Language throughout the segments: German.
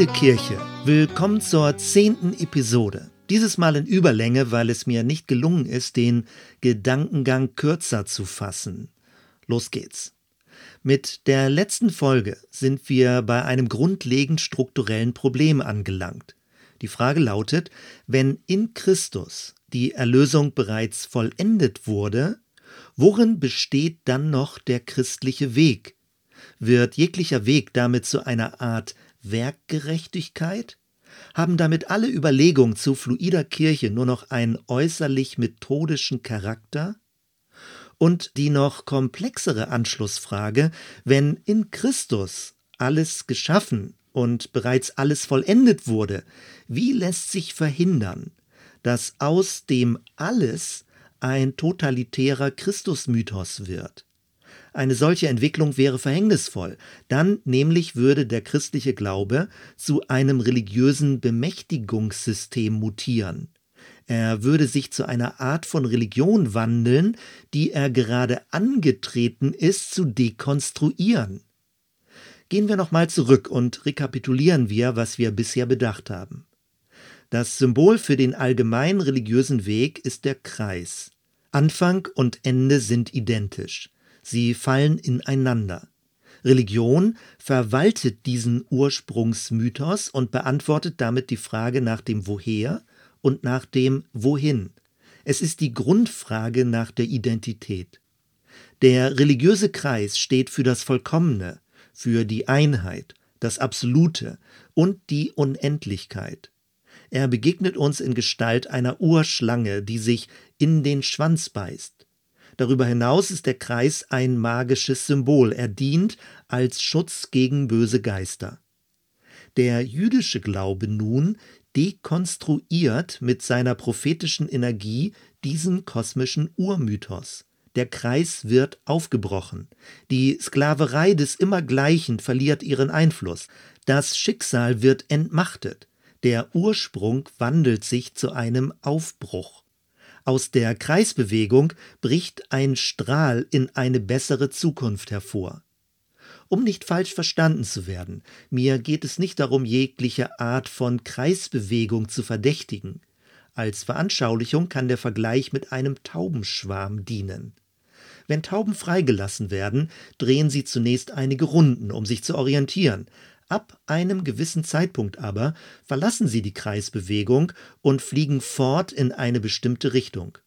Fluide Kirche. Willkommen zur zehnten Episode. Dieses Mal in Überlänge, weil es mir nicht gelungen ist, den Gedankengang kürzer zu fassen. Los geht's. Mit der letzten Folge sind wir bei einem grundlegend strukturellen Problem angelangt. Die Frage lautet, wenn in Christus die Erlösung bereits vollendet wurde, worin besteht dann noch der christliche Weg? Wird jeglicher Weg damit zu einer Art Werkgerechtigkeit? Haben damit alle Überlegungen zu fluider Kirche nur noch einen äußerlich methodischen Charakter? Und die noch komplexere Anschlussfrage, wenn in Christus alles geschaffen und bereits alles vollendet wurde, wie lässt sich verhindern, dass aus dem alles ein totalitärer Christusmythos wird? Eine solche Entwicklung wäre verhängnisvoll. Dann nämlich würde der christliche Glaube zu einem religiösen Bemächtigungssystem mutieren. Er würde sich zu einer Art von Religion wandeln, die er gerade angetreten ist zu dekonstruieren. Gehen wir nochmal zurück und rekapitulieren wir, was wir bisher bedacht haben. Das Symbol für den allgemeinen religiösen Weg ist der Kreis. Anfang und Ende sind identisch. Sie fallen ineinander. Religion verwaltet diesen Ursprungsmythos und beantwortet damit die Frage nach dem Woher und nach dem Wohin. Es ist die Grundfrage nach der Identität. Der religiöse Kreis steht für das Vollkommene, für die Einheit, das Absolute und die Unendlichkeit. Er begegnet uns in Gestalt einer Urschlange, die sich in den Schwanz beißt. Darüber hinaus ist der Kreis ein magisches Symbol. Er dient als Schutz gegen böse Geister. Der jüdische Glaube nun dekonstruiert mit seiner prophetischen Energie diesen kosmischen Urmythos. Der Kreis wird aufgebrochen. Die Sklaverei des Immergleichen verliert ihren Einfluss. Das Schicksal wird entmachtet. Der Ursprung wandelt sich zu einem Aufbruch. Aus der Kreisbewegung bricht ein Strahl in eine bessere Zukunft hervor. Um nicht falsch verstanden zu werden, mir geht es nicht darum, jegliche Art von Kreisbewegung zu verdächtigen. Als Veranschaulichung kann der Vergleich mit einem Taubenschwarm dienen. Wenn Tauben freigelassen werden, drehen sie zunächst einige Runden, um sich zu orientieren, Ab einem gewissen Zeitpunkt aber verlassen sie die Kreisbewegung und fliegen fort in eine bestimmte Richtung.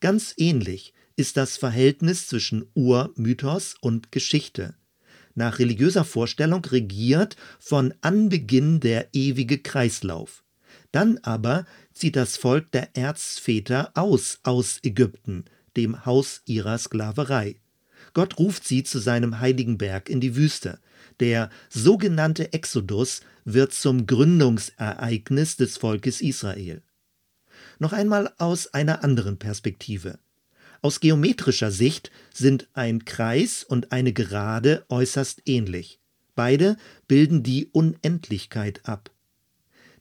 Ganz ähnlich ist das Verhältnis zwischen Urmythos und Geschichte. Nach religiöser Vorstellung regiert von Anbeginn der ewige Kreislauf. Dann aber zieht das Volk der Erzväter aus aus Ägypten, dem Haus ihrer Sklaverei. Gott ruft sie zu seinem heiligen Berg in die Wüste. Der sogenannte Exodus wird zum Gründungsereignis des Volkes Israel. Noch einmal aus einer anderen Perspektive. Aus geometrischer Sicht sind ein Kreis und eine Gerade äußerst ähnlich. Beide bilden die Unendlichkeit ab.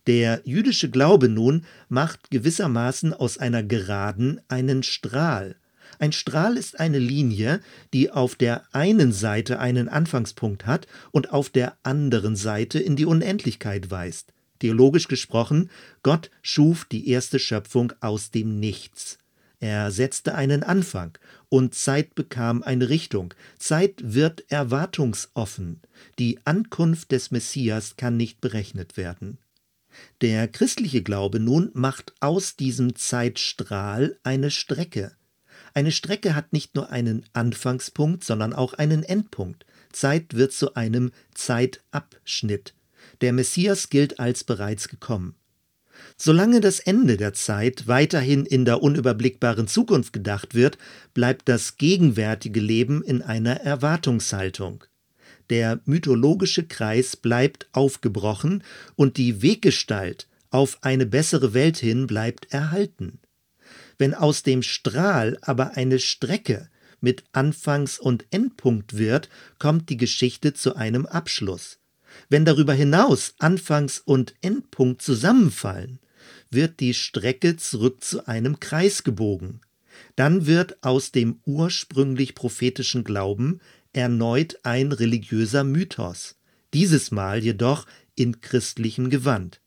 Der jüdische Glaube nun macht gewissermaßen aus einer Geraden einen Strahl, ein Strahl ist eine Linie, die auf der einen Seite einen Anfangspunkt hat und auf der anderen Seite in die Unendlichkeit weist. Theologisch gesprochen, Gott schuf die erste Schöpfung aus dem Nichts. Er setzte einen Anfang und Zeit bekam eine Richtung. Zeit wird erwartungsoffen. Die Ankunft des Messias kann nicht berechnet werden. Der christliche Glaube nun macht aus diesem Zeitstrahl eine Strecke. Eine Strecke hat nicht nur einen Anfangspunkt, sondern auch einen Endpunkt. Zeit wird zu einem Zeitabschnitt. Der Messias gilt als bereits gekommen. Solange das Ende der Zeit weiterhin in der unüberblickbaren Zukunft gedacht wird, bleibt das gegenwärtige Leben in einer Erwartungshaltung. Der mythologische Kreis bleibt aufgebrochen und die Weggestalt auf eine bessere Welt hin bleibt erhalten. Wenn aus dem Strahl aber eine Strecke mit Anfangs- und Endpunkt wird, kommt die Geschichte zu einem Abschluss. Wenn darüber hinaus Anfangs- und Endpunkt zusammenfallen, wird die Strecke zurück zu einem Kreis gebogen. Dann wird aus dem ursprünglich prophetischen Glauben erneut ein religiöser Mythos, dieses Mal jedoch in christlichem Gewand.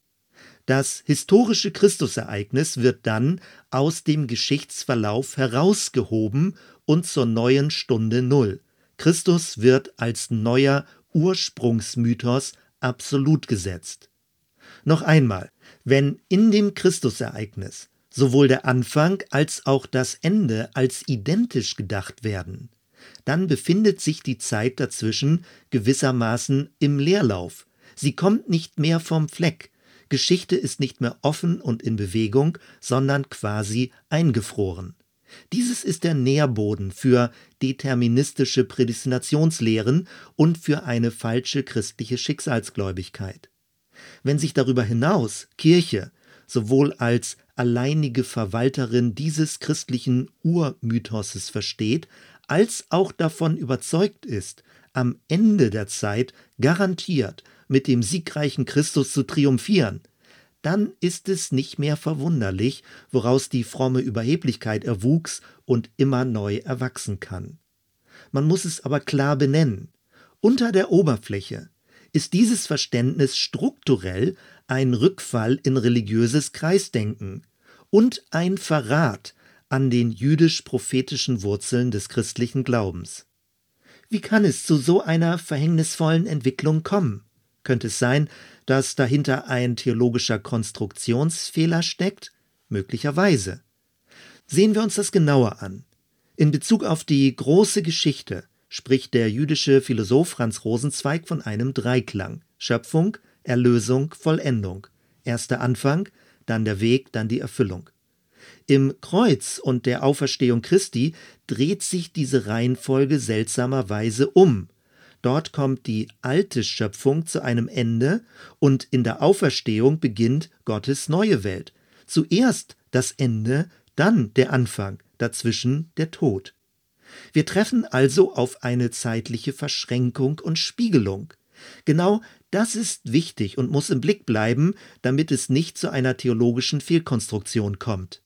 Das historische Christusereignis wird dann aus dem Geschichtsverlauf herausgehoben und zur neuen Stunde Null. Christus wird als neuer Ursprungsmythos absolut gesetzt. Noch einmal, wenn in dem Christusereignis sowohl der Anfang als auch das Ende als identisch gedacht werden, dann befindet sich die Zeit dazwischen gewissermaßen im Leerlauf. Sie kommt nicht mehr vom Fleck. Geschichte ist nicht mehr offen und in Bewegung, sondern quasi eingefroren. Dieses ist der Nährboden für deterministische Prädestinationslehren und für eine falsche christliche Schicksalsgläubigkeit. Wenn sich darüber hinaus Kirche sowohl als alleinige Verwalterin dieses christlichen Urmythoses versteht, als auch davon überzeugt ist, am Ende der Zeit garantiert mit dem siegreichen Christus zu triumphieren, dann ist es nicht mehr verwunderlich, woraus die fromme Überheblichkeit erwuchs und immer neu erwachsen kann. Man muss es aber klar benennen. Unter der Oberfläche ist dieses Verständnis strukturell ein Rückfall in religiöses Kreisdenken und ein Verrat an den jüdisch-prophetischen Wurzeln des christlichen Glaubens. Wie kann es zu so einer verhängnisvollen Entwicklung kommen? Könnte es sein, dass dahinter ein theologischer Konstruktionsfehler steckt? Möglicherweise. Sehen wir uns das genauer an. In Bezug auf die große Geschichte spricht der jüdische Philosoph Franz Rosenzweig von einem Dreiklang Schöpfung, Erlösung, Vollendung. Erster Anfang, dann der Weg, dann die Erfüllung. Im Kreuz und der Auferstehung Christi dreht sich diese Reihenfolge seltsamerweise um. Dort kommt die alte Schöpfung zu einem Ende und in der Auferstehung beginnt Gottes neue Welt. Zuerst das Ende, dann der Anfang, dazwischen der Tod. Wir treffen also auf eine zeitliche Verschränkung und Spiegelung. Genau das ist wichtig und muss im Blick bleiben, damit es nicht zu einer theologischen Fehlkonstruktion kommt.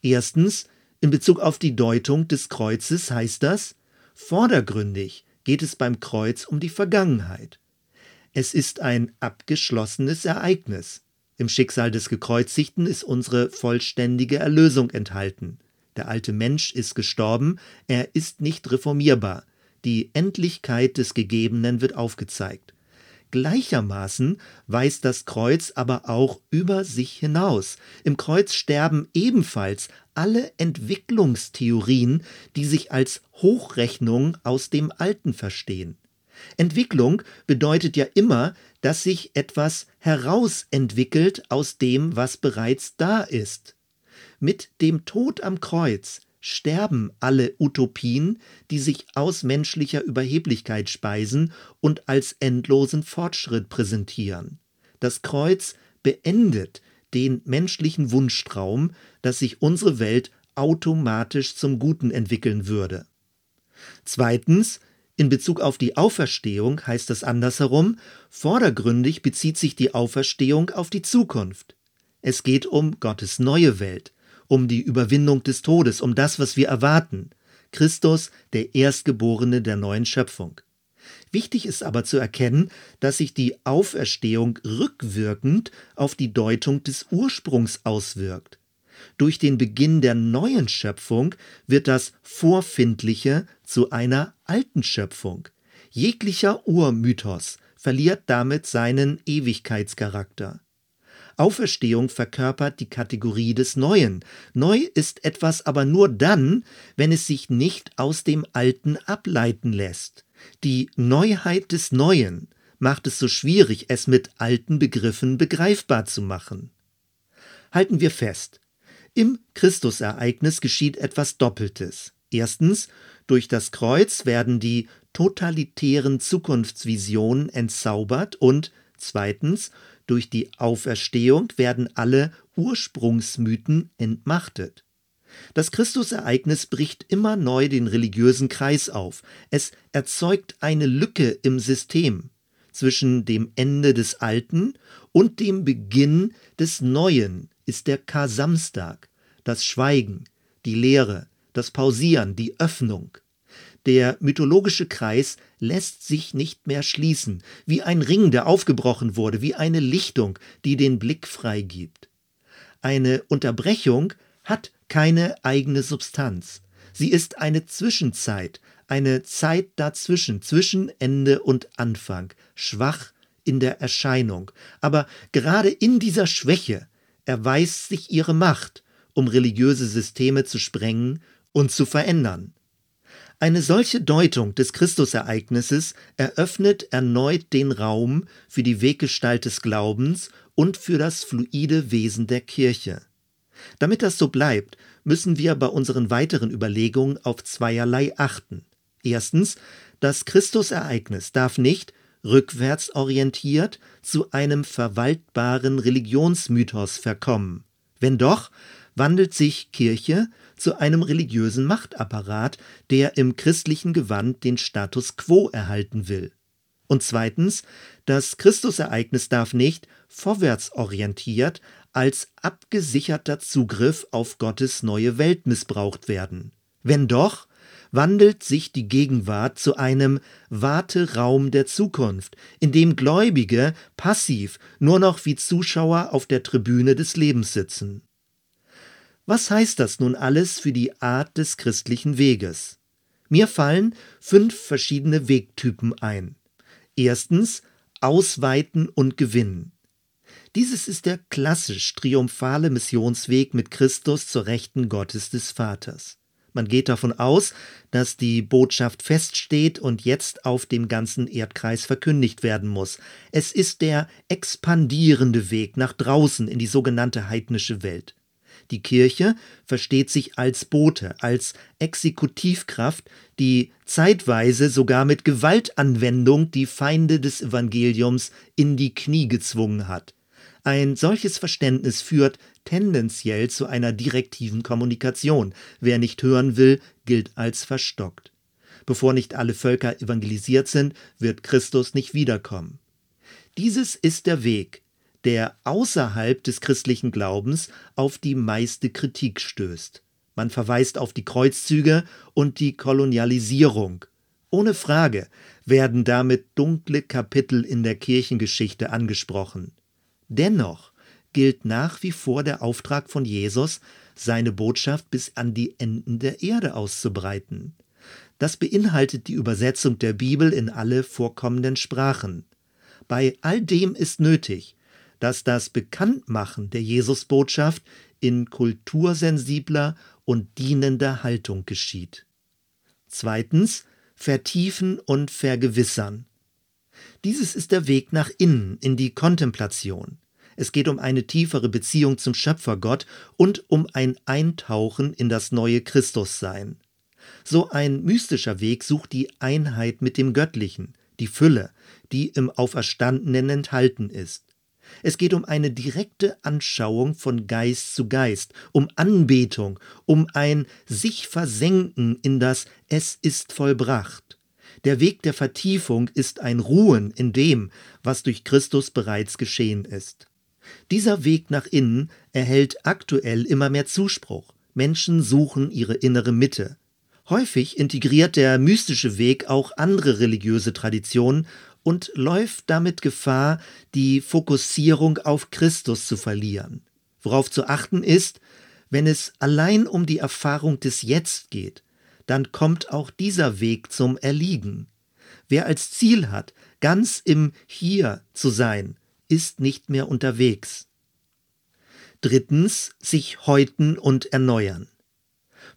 Erstens, in Bezug auf die Deutung des Kreuzes heißt das, vordergründig geht es beim Kreuz um die Vergangenheit. Es ist ein abgeschlossenes Ereignis. Im Schicksal des Gekreuzigten ist unsere vollständige Erlösung enthalten. Der alte Mensch ist gestorben, er ist nicht reformierbar. Die Endlichkeit des Gegebenen wird aufgezeigt. Gleichermaßen weist das Kreuz aber auch über sich hinaus. Im Kreuz sterben ebenfalls alle Entwicklungstheorien, die sich als Hochrechnung aus dem Alten verstehen. Entwicklung bedeutet ja immer, dass sich etwas herausentwickelt aus dem, was bereits da ist. Mit dem Tod am Kreuz sterben alle Utopien, die sich aus menschlicher Überheblichkeit speisen und als endlosen Fortschritt präsentieren. Das Kreuz beendet den menschlichen Wunschtraum, dass sich unsere Welt automatisch zum Guten entwickeln würde. Zweitens, in Bezug auf die Auferstehung heißt es andersherum, vordergründig bezieht sich die Auferstehung auf die Zukunft. Es geht um Gottes neue Welt, um die Überwindung des Todes, um das, was wir erwarten. Christus, der Erstgeborene der neuen Schöpfung. Wichtig ist aber zu erkennen, dass sich die Auferstehung rückwirkend auf die Deutung des Ursprungs auswirkt. Durch den Beginn der neuen Schöpfung wird das Vorfindliche zu einer alten Schöpfung. Jeglicher Urmythos verliert damit seinen Ewigkeitscharakter. Auferstehung verkörpert die Kategorie des Neuen. Neu ist etwas aber nur dann, wenn es sich nicht aus dem Alten ableiten lässt. Die Neuheit des Neuen macht es so schwierig, es mit alten Begriffen begreifbar zu machen. Halten wir fest. Im Christusereignis geschieht etwas Doppeltes. Erstens, durch das Kreuz werden die totalitären Zukunftsvisionen entzaubert und zweitens, durch die Auferstehung werden alle Ursprungsmythen entmachtet. Das Christusereignis bricht immer neu den religiösen Kreis auf. Es erzeugt eine Lücke im System zwischen dem Ende des Alten und dem Beginn des Neuen ist der Kar-Samstag, das Schweigen, die Lehre, das Pausieren, die Öffnung. Der mythologische Kreis lässt sich nicht mehr schließen, wie ein Ring, der aufgebrochen wurde, wie eine Lichtung, die den Blick freigibt. Eine Unterbrechung hat keine eigene Substanz. Sie ist eine Zwischenzeit, eine Zeit dazwischen, zwischen Ende und Anfang, schwach in der Erscheinung. Aber gerade in dieser Schwäche erweist sich ihre Macht, um religiöse Systeme zu sprengen und zu verändern. Eine solche Deutung des Christusereignisses eröffnet erneut den Raum für die Weggestalt des Glaubens und für das fluide Wesen der Kirche. Damit das so bleibt, müssen wir bei unseren weiteren Überlegungen auf zweierlei achten. Erstens, das Christusereignis darf nicht rückwärtsorientiert zu einem verwaltbaren Religionsmythos verkommen. Wenn doch, wandelt sich Kirche zu einem religiösen Machtapparat, der im christlichen Gewand den Status quo erhalten will. Und zweitens, das Christusereignis darf nicht vorwärtsorientiert als abgesicherter Zugriff auf Gottes neue Welt missbraucht werden. Wenn doch, wandelt sich die Gegenwart zu einem Warteraum der Zukunft, in dem Gläubige passiv nur noch wie Zuschauer auf der Tribüne des Lebens sitzen. Was heißt das nun alles für die Art des christlichen Weges? Mir fallen fünf verschiedene Wegtypen ein. Erstens Ausweiten und Gewinnen. Dieses ist der klassisch triumphale Missionsweg mit Christus zur Rechten Gottes des Vaters. Man geht davon aus, dass die Botschaft feststeht und jetzt auf dem ganzen Erdkreis verkündigt werden muss. Es ist der expandierende Weg nach draußen in die sogenannte heidnische Welt. Die Kirche versteht sich als Bote, als Exekutivkraft, die zeitweise sogar mit Gewaltanwendung die Feinde des Evangeliums in die Knie gezwungen hat. Ein solches Verständnis führt tendenziell zu einer direktiven Kommunikation. Wer nicht hören will, gilt als verstockt. Bevor nicht alle Völker evangelisiert sind, wird Christus nicht wiederkommen. Dieses ist der Weg, der außerhalb des christlichen Glaubens auf die meiste Kritik stößt. Man verweist auf die Kreuzzüge und die Kolonialisierung. Ohne Frage werden damit dunkle Kapitel in der Kirchengeschichte angesprochen. Dennoch gilt nach wie vor der Auftrag von Jesus, seine Botschaft bis an die Enden der Erde auszubreiten. Das beinhaltet die Übersetzung der Bibel in alle vorkommenden Sprachen. Bei all dem ist nötig, dass das Bekanntmachen der Jesusbotschaft in kultursensibler und dienender Haltung geschieht. Zweitens, vertiefen und vergewissern. Dieses ist der Weg nach innen in die Kontemplation. Es geht um eine tiefere Beziehung zum Schöpfergott und um ein Eintauchen in das neue Christussein. So ein mystischer Weg sucht die Einheit mit dem Göttlichen, die Fülle, die im Auferstandenen enthalten ist. Es geht um eine direkte Anschauung von Geist zu Geist, um Anbetung, um ein sich versenken in das Es ist vollbracht. Der Weg der Vertiefung ist ein Ruhen in dem, was durch Christus bereits geschehen ist. Dieser Weg nach innen erhält aktuell immer mehr Zuspruch. Menschen suchen ihre innere Mitte. Häufig integriert der mystische Weg auch andere religiöse Traditionen und läuft damit Gefahr, die Fokussierung auf Christus zu verlieren. Worauf zu achten ist, wenn es allein um die Erfahrung des Jetzt geht, dann kommt auch dieser Weg zum Erliegen. Wer als Ziel hat, ganz im Hier zu sein, ist nicht mehr unterwegs. Drittens, sich häuten und erneuern.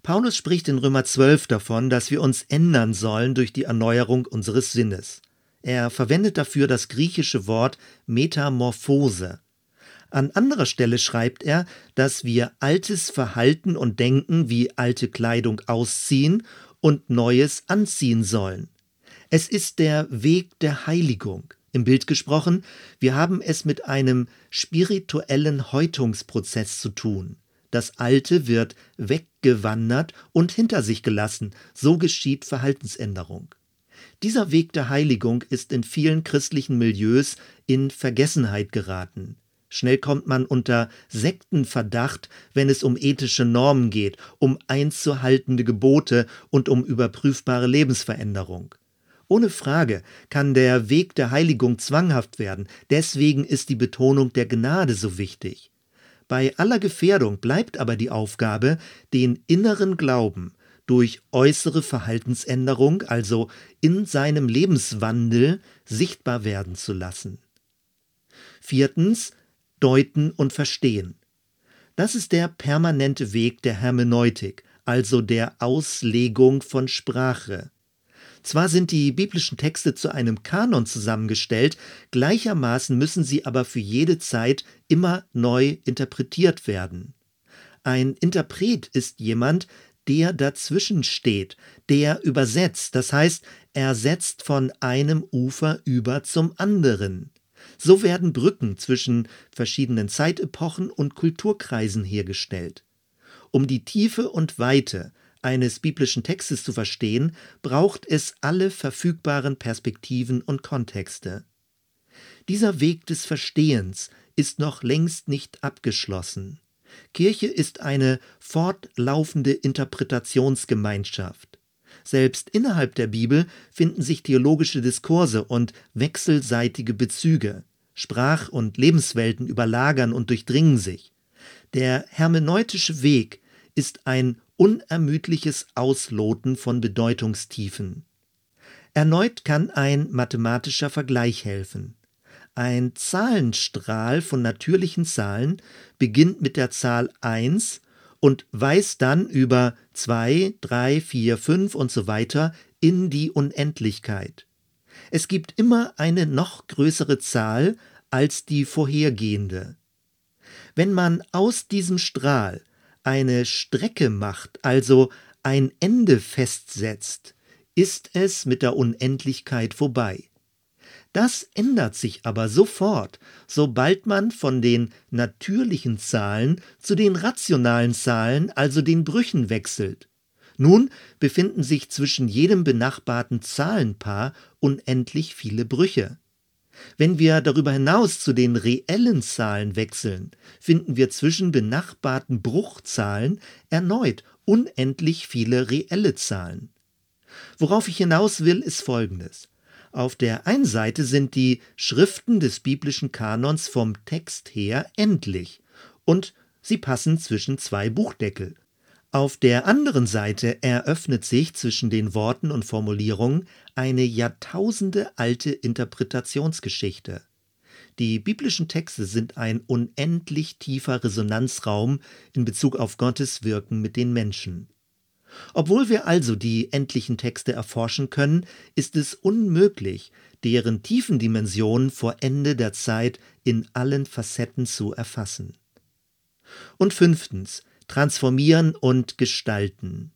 Paulus spricht in Römer 12 davon, dass wir uns ändern sollen durch die Erneuerung unseres Sinnes. Er verwendet dafür das griechische Wort Metamorphose. An anderer Stelle schreibt er, dass wir altes Verhalten und Denken wie alte Kleidung ausziehen und Neues anziehen sollen. Es ist der Weg der Heiligung. Im Bild gesprochen, wir haben es mit einem spirituellen Häutungsprozess zu tun. Das Alte wird weggewandert und hinter sich gelassen, so geschieht Verhaltensänderung. Dieser Weg der Heiligung ist in vielen christlichen Milieus in Vergessenheit geraten. Schnell kommt man unter Sektenverdacht, wenn es um ethische Normen geht, um einzuhaltende Gebote und um überprüfbare Lebensveränderung. Ohne Frage kann der Weg der Heiligung zwanghaft werden, deswegen ist die Betonung der Gnade so wichtig. Bei aller Gefährdung bleibt aber die Aufgabe, den inneren Glauben durch äußere Verhaltensänderung, also in seinem Lebenswandel, sichtbar werden zu lassen. Viertens, deuten und verstehen. Das ist der permanente Weg der Hermeneutik, also der Auslegung von Sprache. Zwar sind die biblischen Texte zu einem Kanon zusammengestellt, gleichermaßen müssen sie aber für jede Zeit immer neu interpretiert werden. Ein Interpret ist jemand, der dazwischen steht, der übersetzt, das heißt, er setzt von einem Ufer über zum anderen. So werden Brücken zwischen verschiedenen Zeitepochen und Kulturkreisen hergestellt. Um die Tiefe und Weite eines biblischen Textes zu verstehen, braucht es alle verfügbaren Perspektiven und Kontexte. Dieser Weg des Verstehens ist noch längst nicht abgeschlossen. Kirche ist eine fortlaufende Interpretationsgemeinschaft. Selbst innerhalb der Bibel finden sich theologische Diskurse und wechselseitige Bezüge. Sprach- und Lebenswelten überlagern und durchdringen sich. Der hermeneutische Weg ist ein unermüdliches Ausloten von Bedeutungstiefen. Erneut kann ein mathematischer Vergleich helfen. Ein Zahlenstrahl von natürlichen Zahlen beginnt mit der Zahl 1 und weist dann über 2, 3, 4, 5 und so weiter in die Unendlichkeit. Es gibt immer eine noch größere Zahl als die vorhergehende. Wenn man aus diesem Strahl eine Strecke macht, also ein Ende festsetzt, ist es mit der Unendlichkeit vorbei. Das ändert sich aber sofort, sobald man von den natürlichen Zahlen zu den rationalen Zahlen, also den Brüchen wechselt. Nun befinden sich zwischen jedem benachbarten Zahlenpaar unendlich viele Brüche. Wenn wir darüber hinaus zu den reellen Zahlen wechseln, finden wir zwischen benachbarten Bruchzahlen erneut unendlich viele reelle Zahlen. Worauf ich hinaus will, ist Folgendes. Auf der einen Seite sind die Schriften des biblischen Kanons vom Text her endlich und sie passen zwischen zwei Buchdeckel. Auf der anderen Seite eröffnet sich zwischen den Worten und Formulierungen eine Jahrtausende alte Interpretationsgeschichte. Die biblischen Texte sind ein unendlich tiefer Resonanzraum in Bezug auf Gottes Wirken mit den Menschen. Obwohl wir also die endlichen Texte erforschen können, ist es unmöglich, deren tiefen Dimensionen vor Ende der Zeit in allen Facetten zu erfassen. Und fünftens, transformieren und gestalten.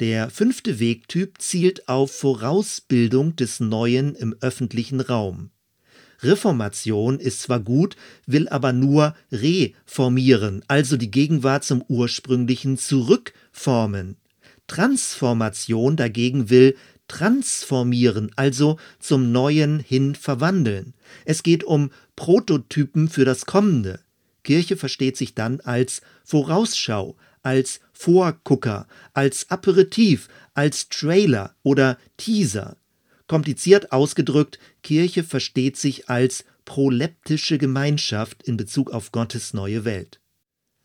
Der fünfte Wegtyp zielt auf Vorausbildung des Neuen im öffentlichen Raum. Reformation ist zwar gut, will aber nur reformieren, also die Gegenwart zum ursprünglichen zurückformen. Transformation dagegen will transformieren, also zum Neuen hin verwandeln. Es geht um Prototypen für das Kommende. Kirche versteht sich dann als Vorausschau, als Vorgucker, als Aperitif, als Trailer oder Teaser. Kompliziert ausgedrückt, Kirche versteht sich als proleptische Gemeinschaft in Bezug auf Gottes neue Welt.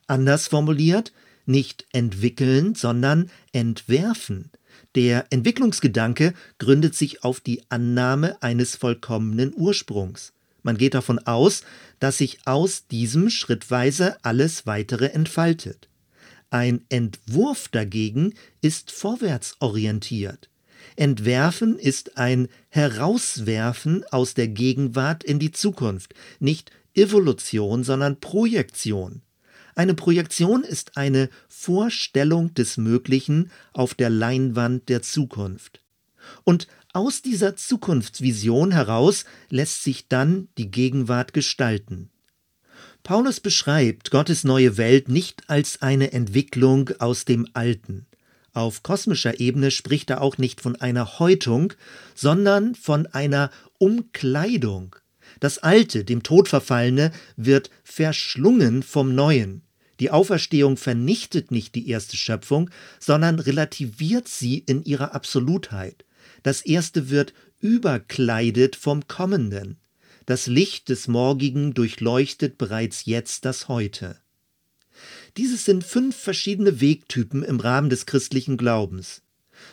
Anders formuliert, nicht entwickeln, sondern entwerfen. Der Entwicklungsgedanke gründet sich auf die Annahme eines vollkommenen Ursprungs. Man geht davon aus, dass sich aus diesem schrittweise alles weitere entfaltet. Ein Entwurf dagegen ist vorwärtsorientiert. Entwerfen ist ein Herauswerfen aus der Gegenwart in die Zukunft, nicht Evolution, sondern Projektion. Eine Projektion ist eine Vorstellung des Möglichen auf der Leinwand der Zukunft. Und aus dieser Zukunftsvision heraus lässt sich dann die Gegenwart gestalten. Paulus beschreibt Gottes neue Welt nicht als eine Entwicklung aus dem Alten. Auf kosmischer Ebene spricht er auch nicht von einer Häutung, sondern von einer Umkleidung. Das Alte, dem Tod verfallene, wird verschlungen vom Neuen. Die Auferstehung vernichtet nicht die erste Schöpfung, sondern relativiert sie in ihrer Absolutheit. Das Erste wird überkleidet vom Kommenden. Das Licht des Morgigen durchleuchtet bereits jetzt das Heute. Dieses sind fünf verschiedene Wegtypen im Rahmen des christlichen Glaubens.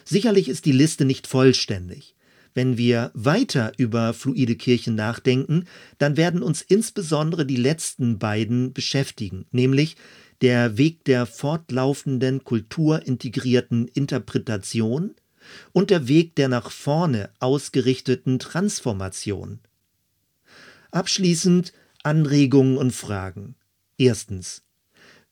Sicherlich ist die Liste nicht vollständig. Wenn wir weiter über fluide Kirchen nachdenken, dann werden uns insbesondere die letzten beiden beschäftigen, nämlich der Weg der fortlaufenden kulturintegrierten Interpretation und der Weg der nach vorne ausgerichteten Transformation. Abschließend Anregungen und Fragen. Erstens.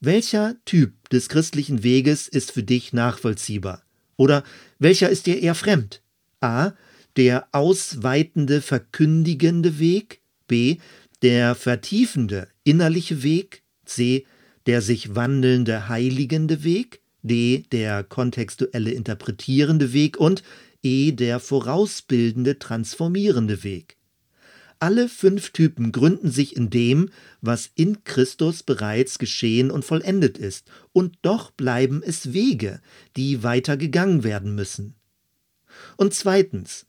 Welcher Typ des christlichen Weges ist für dich nachvollziehbar? Oder welcher ist dir eher fremd? A. Der ausweitende, verkündigende Weg. B. Der vertiefende, innerliche Weg. C. Der sich wandelnde, heiligende Weg. D. Der kontextuelle, interpretierende Weg. Und E. Der vorausbildende, transformierende Weg. Alle fünf Typen gründen sich in dem, was in Christus bereits geschehen und vollendet ist, und doch bleiben es Wege, die weiter gegangen werden müssen. Und zweitens,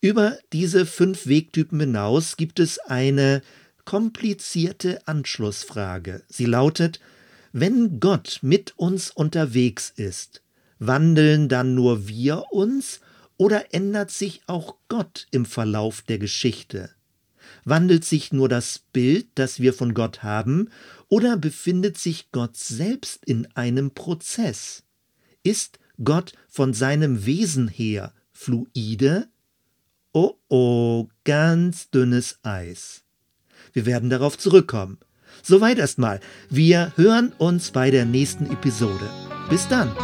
über diese fünf Wegtypen hinaus gibt es eine komplizierte Anschlussfrage. Sie lautet, wenn Gott mit uns unterwegs ist, wandeln dann nur wir uns oder ändert sich auch Gott im Verlauf der Geschichte? Wandelt sich nur das Bild, das wir von Gott haben, oder befindet sich Gott selbst in einem Prozess? Ist Gott von seinem Wesen her fluide? Oh oh, ganz dünnes Eis. Wir werden darauf zurückkommen. Soweit erstmal. Wir hören uns bei der nächsten Episode. Bis dann.